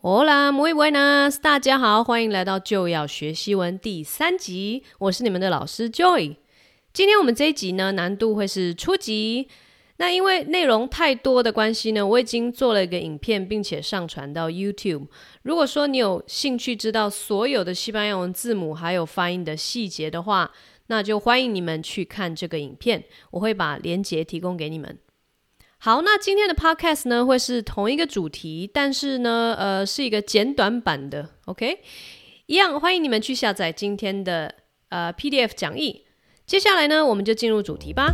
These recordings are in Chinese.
Hola, muy buenas，大家好，欢迎来到就要学西文第三集，我是你们的老师 Joy。今天我们这一集呢，难度会是初级。那因为内容太多的关系呢，我已经做了一个影片，并且上传到 YouTube。如果说你有兴趣知道所有的西班牙文字母还有发音的细节的话，那就欢迎你们去看这个影片，我会把链接提供给你们。好，那今天的 Podcast 呢，会是同一个主题，但是呢，呃，是一个简短版的，OK？一样欢迎你们去下载今天的呃 PDF 讲义。接下来呢，我们就进入主题吧。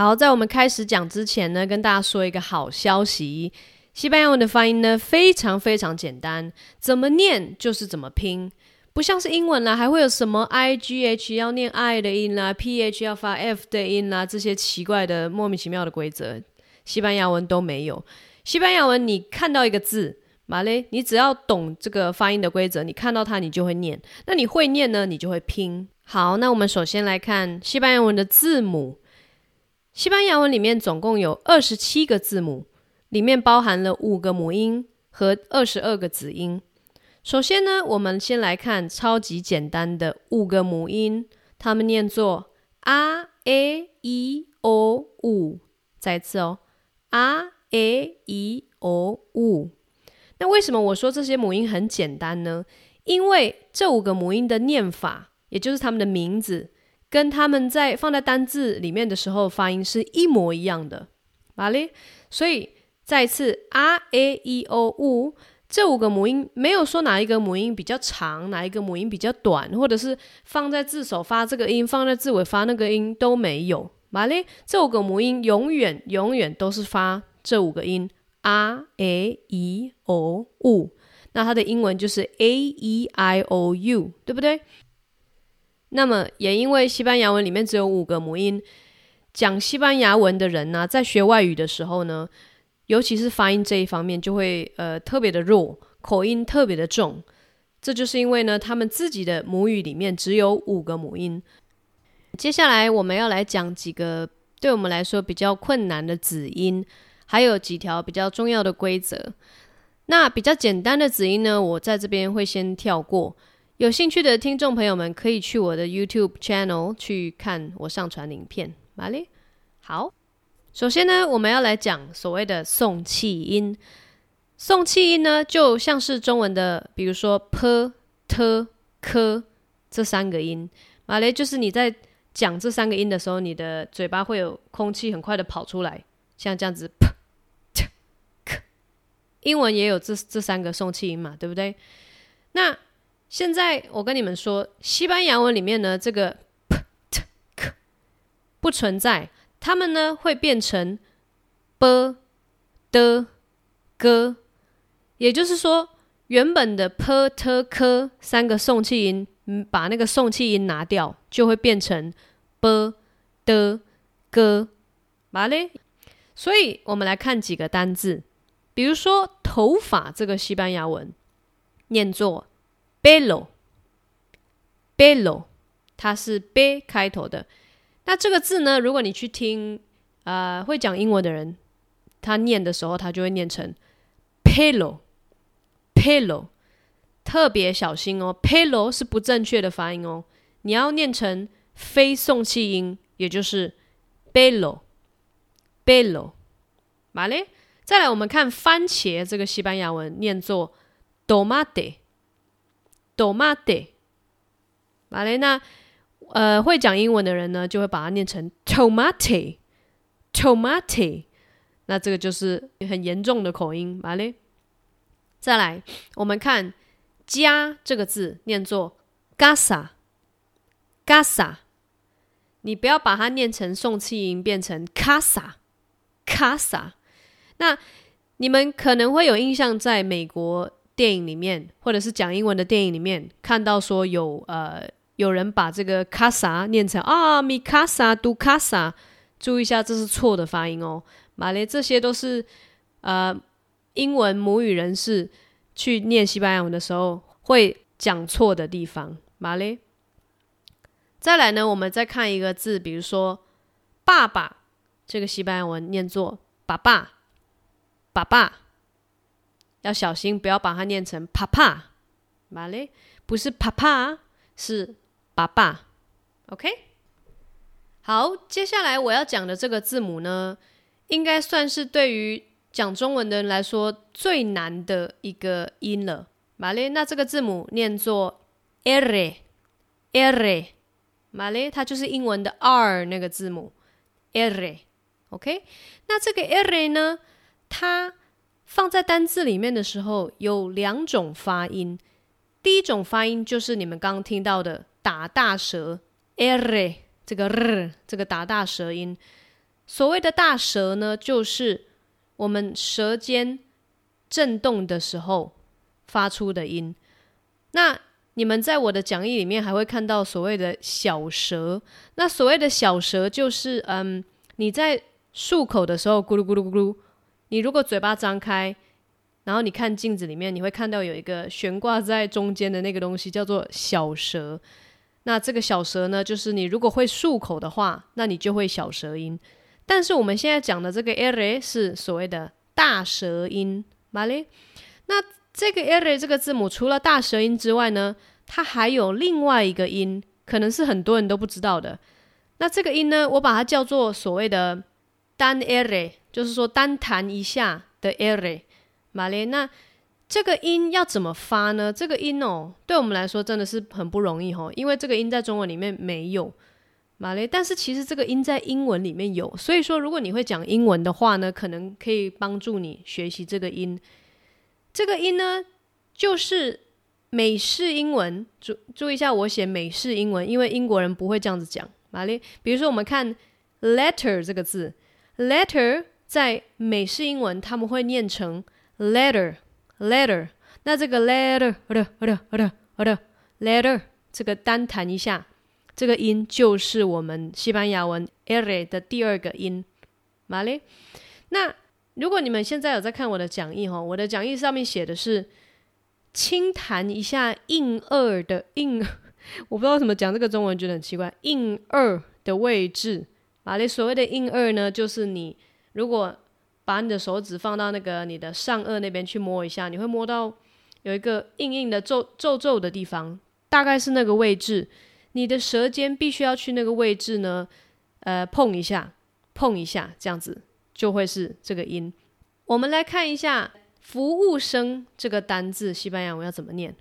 好，在我们开始讲之前呢，跟大家说一个好消息：西班牙文的发音呢，非常非常简单，怎么念就是怎么拼，不像是英文啦，还会有什么 i g h 要念 i 的音啦，p h 要发 f 的音啦，这些奇怪的莫名其妙的规则，西班牙文都没有。西班牙文，你看到一个字，马勒，你只要懂这个发音的规则，你看到它，你就会念。那你会念呢，你就会拼。好，那我们首先来看西班牙文的字母。西班牙文里面总共有二十七个字母，里面包含了五个母音和二十二个子音。首先呢，我们先来看超级简单的五个母音，它们念作 a e o u。再次哦，a e o u。那为什么我说这些母音很简单呢？因为这五个母音的念法，也就是它们的名字。跟他们在放在单字里面的时候发音是一模一样的，好嘞。所以再次，a e i o u 这五个母音没有说哪一个母音比较长，哪一个母音比较短，或者是放在字首发这个音，放在字尾发那个音都没有，好嘞。这五个母音永远永远都是发这五个音，a e i o u。那它的英文就是 a e i o u，对不对？那么，也因为西班牙文里面只有五个母音，讲西班牙文的人呢、在学外语的时候呢，尤其是发音这一方面，就会呃特别的弱，口音特别的重。这就是因为呢，他们自己的母语里面只有五个母音。接下来我们要来讲几个对我们来说比较困难的子音，还有几条比较重要的规则。那比较简单的子音呢，我在这边会先跳过。有兴趣的听众朋友们，可以去我的 YouTube channel 去看我上传影片。哪里？好，首先呢，我们要来讲所谓的送气音。送气音呢，就像是中文的，比如说 p、t、k 这三个音。马雷就是你在讲这三个音的时候，你的嘴巴会有空气很快的跑出来，像这样子 p、t、k。英文也有这这三个送气音嘛，对不对？那现在我跟你们说，西班牙文里面呢，这个 p t k 不存在，它们呢会变成 b d g，也就是说，原本的 p t k 三个送气音，把那个送气音拿掉，就会变成 b d g，嘛嘞？所以我们来看几个单字，比如说头发这个西班牙文念作。pelo，pelo，它是 b 开头的。那这个字呢，如果你去听，呃，会讲英文的人，他念的时候，他就会念成 pelo，pelo，特别小心哦，pelo 是不正确的发音哦，你要念成非送气音，也就是 bello，bello 好嘞。再来，我们看番茄这个西班牙文，念作 tomate。tomate，马雷娜，呃，会讲英文的人呢，就会把它念成 tomate，tomate，那这个就是很严重的口音，马雷。再来，我们看家这个字念作 casa，casa，你不要把它念成送气音，变成 casa，casa。那你们可能会有印象，在美国。电影里面，或者是讲英文的电影里面，看到说有呃有人把这个 casa 念成啊，mi casa tu casa，注意一下，这是错的发音哦。马雷，这些都是呃英文母语人士去念西班牙文的时候会讲错的地方。马雷。再来呢，我们再看一个字，比如说“爸爸”，这个西班牙文念作“爸爸”，爸爸，要小心，不要把它念成“ pa pa，”。马勒，不是“ pa pa，”，是“爸爸”。OK。好，接下来我要讲的这个字母呢，应该算是对于讲中文的人来说最难的一个音了。马勒，那这个字母念作 R，R。马勒，它就是英文的 R 那个字母 R，OK？那这个 R 呢，它放在单字里面的时候有两种发音。第一种发音就是你们刚刚听到的打大舌 R，这个 R 这个打大舌音。所谓的大舌呢，就是我们舌尖震动的时候发出的音。那你们在我的讲义里面还会看到所谓的小舌，那所谓的小舌就是，嗯，你在漱口的时候咕噜咕噜咕噜，你如果嘴巴张开，然后你看镜子里面，你会看到有一个悬挂在中间的那个东西叫做小舌。那这个小舌呢，就是你如果会漱口的话，那你就会小舌音。但是我们现在讲的这个 R 是所谓的大舌音，¿vale？那这个 R 这个字母除了大舌音之外呢，它还有另外一个音，可能是很多人都不知道的。那这个音呢，我把它叫做所谓的单 R，就是说单弹一下的 R。马列，那这个音要怎么发呢？这个音哦，对我们来说真的是很不容易哦，因为这个音在中文里面没有马列，但是其实这个音在英文里面有。所以说，如果你会讲英文的话呢，可能可以帮助你学习这个音。这个音呢，就是。美式英文，注注意一下，我写美式英文，因为英国人不会这样子讲。哪里？比如说，我们看 letter 这个字，letter 在美式英文他们会念成 letter，letter。那这个 letter，letter，letter，letter，这个单弹一下，这个音就是我们西班牙文 er 的第二个音。马里？那如果你们现在有在看我的讲义哈，我的讲义上面写的是。轻弹一下硬二的硬，我不知道怎么讲这个中文，觉得很奇怪。硬二的位置，啊，你所谓的硬二呢，就是你如果把你的手指放到那个你的上颚那边去摸一下，你会摸到有一个硬硬的皱皱皱的地方，大概是那个位置。你的舌尖必须要去那个位置呢，呃，碰一下，碰一下，这样子就会是这个音。我们来看一下。服务生这个单字，西班牙文要怎么念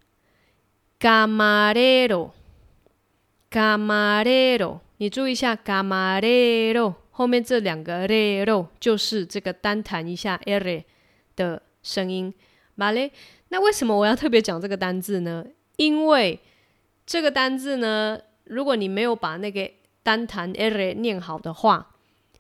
？Camarero，camarero，你注意一下，camarero 后面这两个 ri 就是这个单弹一下 r 的声音。Vale，那为什么我要特别讲这个单字呢？因为这个单字呢，如果你没有把那个单弹 r 念好的话，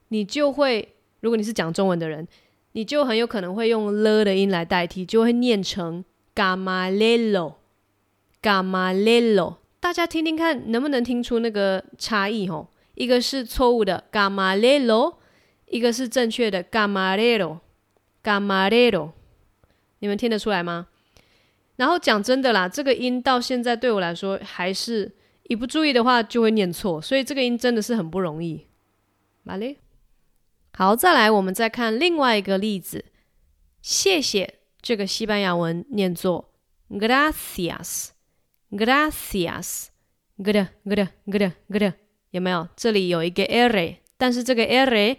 你就会，如果你是讲中文的人。你就很有可能会用了的音来代替，就会念成 camarero，camarero。大家听听看，能不能听出那个差异？吼，一个是错误的 camarero，一个是正确的 gamarero，gamarero，。你们听得出来吗？然后讲真的啦，这个音到现在对我来说，还是一不注意的话就会念错，所以这个音真的是很不容易。马勒。好，再来，我们再看另外一个例子。谢谢，这个西班牙文念作 gracias，gracias，good，good，good，good，有没有？这里有一个 r，但是这个 r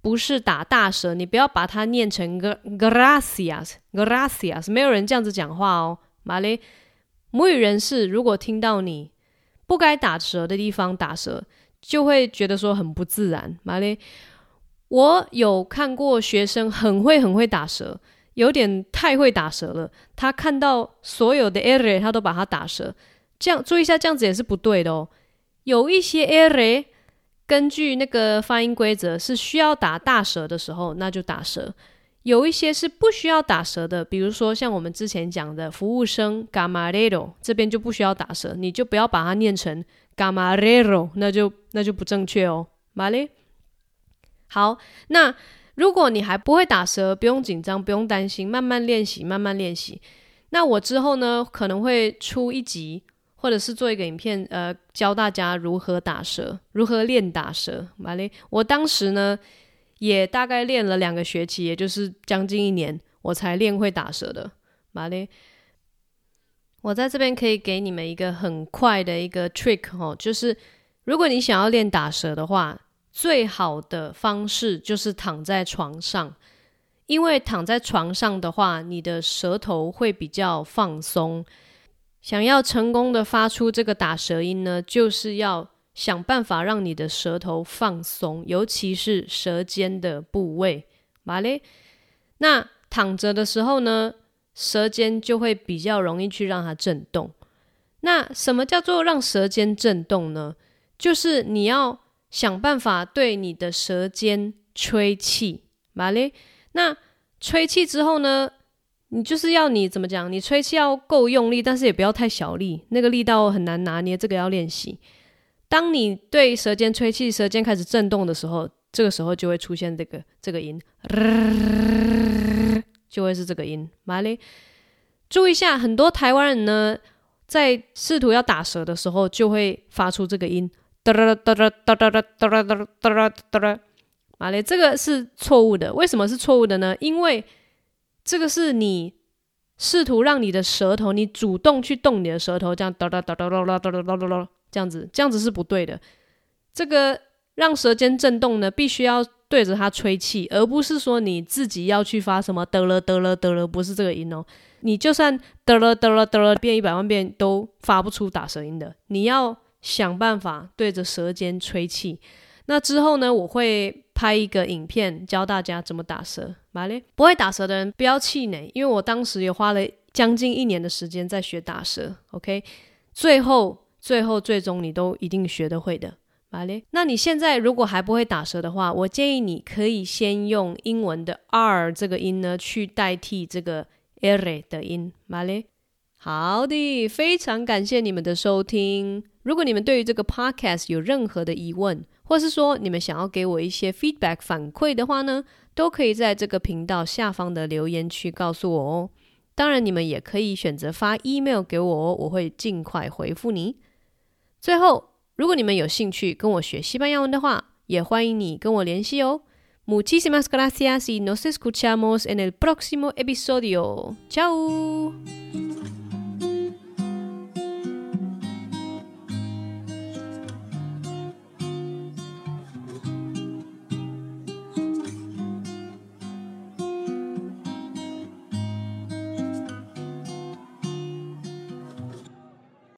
不是打大舌，你不要把它念成 gracias，gracias，没有人这样子讲话哦。马勒，母语人士如果听到你不该打舌的地方打舌，就会觉得说很不自然。马勒。我有看过学生很会很会打舌，有点太会打舌了。他看到所有的 R，他都把它打舌。这样注意一下，这样子也是不对的哦。有一些 er，根据那个发音规则是需要打大舌的时候，那就打舌；有一些是不需要打舌的，比如说像我们之前讲的服务生 g a m a r e r o 这边就不需要打舌，你就不要把它念成 g a m a r e r o 那就那就不正确哦。Vale。好，那如果你还不会打舌，不用紧张，不用担心，慢慢练习，慢慢练习。那我之后呢，可能会出一集，或者是做一个影片，呃，教大家如何打舌，如何练打舌。马雷，我当时呢，也大概练了两个学期，也就是将近一年，我才练会打舌的。马雷，我在这边可以给你们一个很快的一个 trick 哦，就是如果你想要练打舌的话，最好的方式就是躺在床上。因为躺在床上的话，你的舌头会比较放松。想要成功的发出这个打舌音呢，就是要想办法让你的舌头放松，尤其是舌尖的部位。嘛嘞，那躺着的时候呢，舌尖就会比较容易去让它震动。那什么叫做让舌尖震动呢？就是你要想办法对你的舌尖吹气。嘛嘞。那吹气之后呢，你就是要你怎么讲？你吹气要够用力，但是也不要太小力，那个力道很难拿捏，这个要练习。当你对舌尖吹气，舌尖开始震动的时候，这个时候就会出现这个这个音，就会是这个音。马嘞，注意一下，很多台湾人呢，在试图要打舌的时候，就会发出这个音。马雷，这个是错误的。为什么是错误的呢？因为这个是你试图让你的舌头，你主动去动你的舌头，这样哒哒哒哒哒哒哒哒哒这样子，这样子是不对的。这个让舌尖震动呢，必须要对着它吹气，而不是说你自己要去发什么得了得了得了，不是这个音哦。你就算得了得了得了变一百万遍，都发不出打舌音的。你要想办法对着舌尖吹气。那之后呢，我会拍一个影片教大家怎么打舌。马嘞，不会打舌的人不要气馁，因为我当时也花了将近一年的时间在学打舌。OK，最后、最后、最终你都一定学得会的。马嘞，那你现在如果还不会打舌的话，我建议你可以先用英文的 R 这个音呢去代替这个 R 的音。马嘞，好的，非常感谢你们的收听。如果你们对于这个 Podcast 有任何的疑问，或是说你们想要给我一些 feedback 反馈的话呢，都可以在这个频道下方的留言区告诉我哦。当然，你们也可以选择发 email 给我哦，我会尽快回复你。最后，如果你们有兴趣跟我学西班牙文的话，也欢迎你跟我联系哦。Muchísimas gracias y nos escuchamos en el próximo episodio. Chao.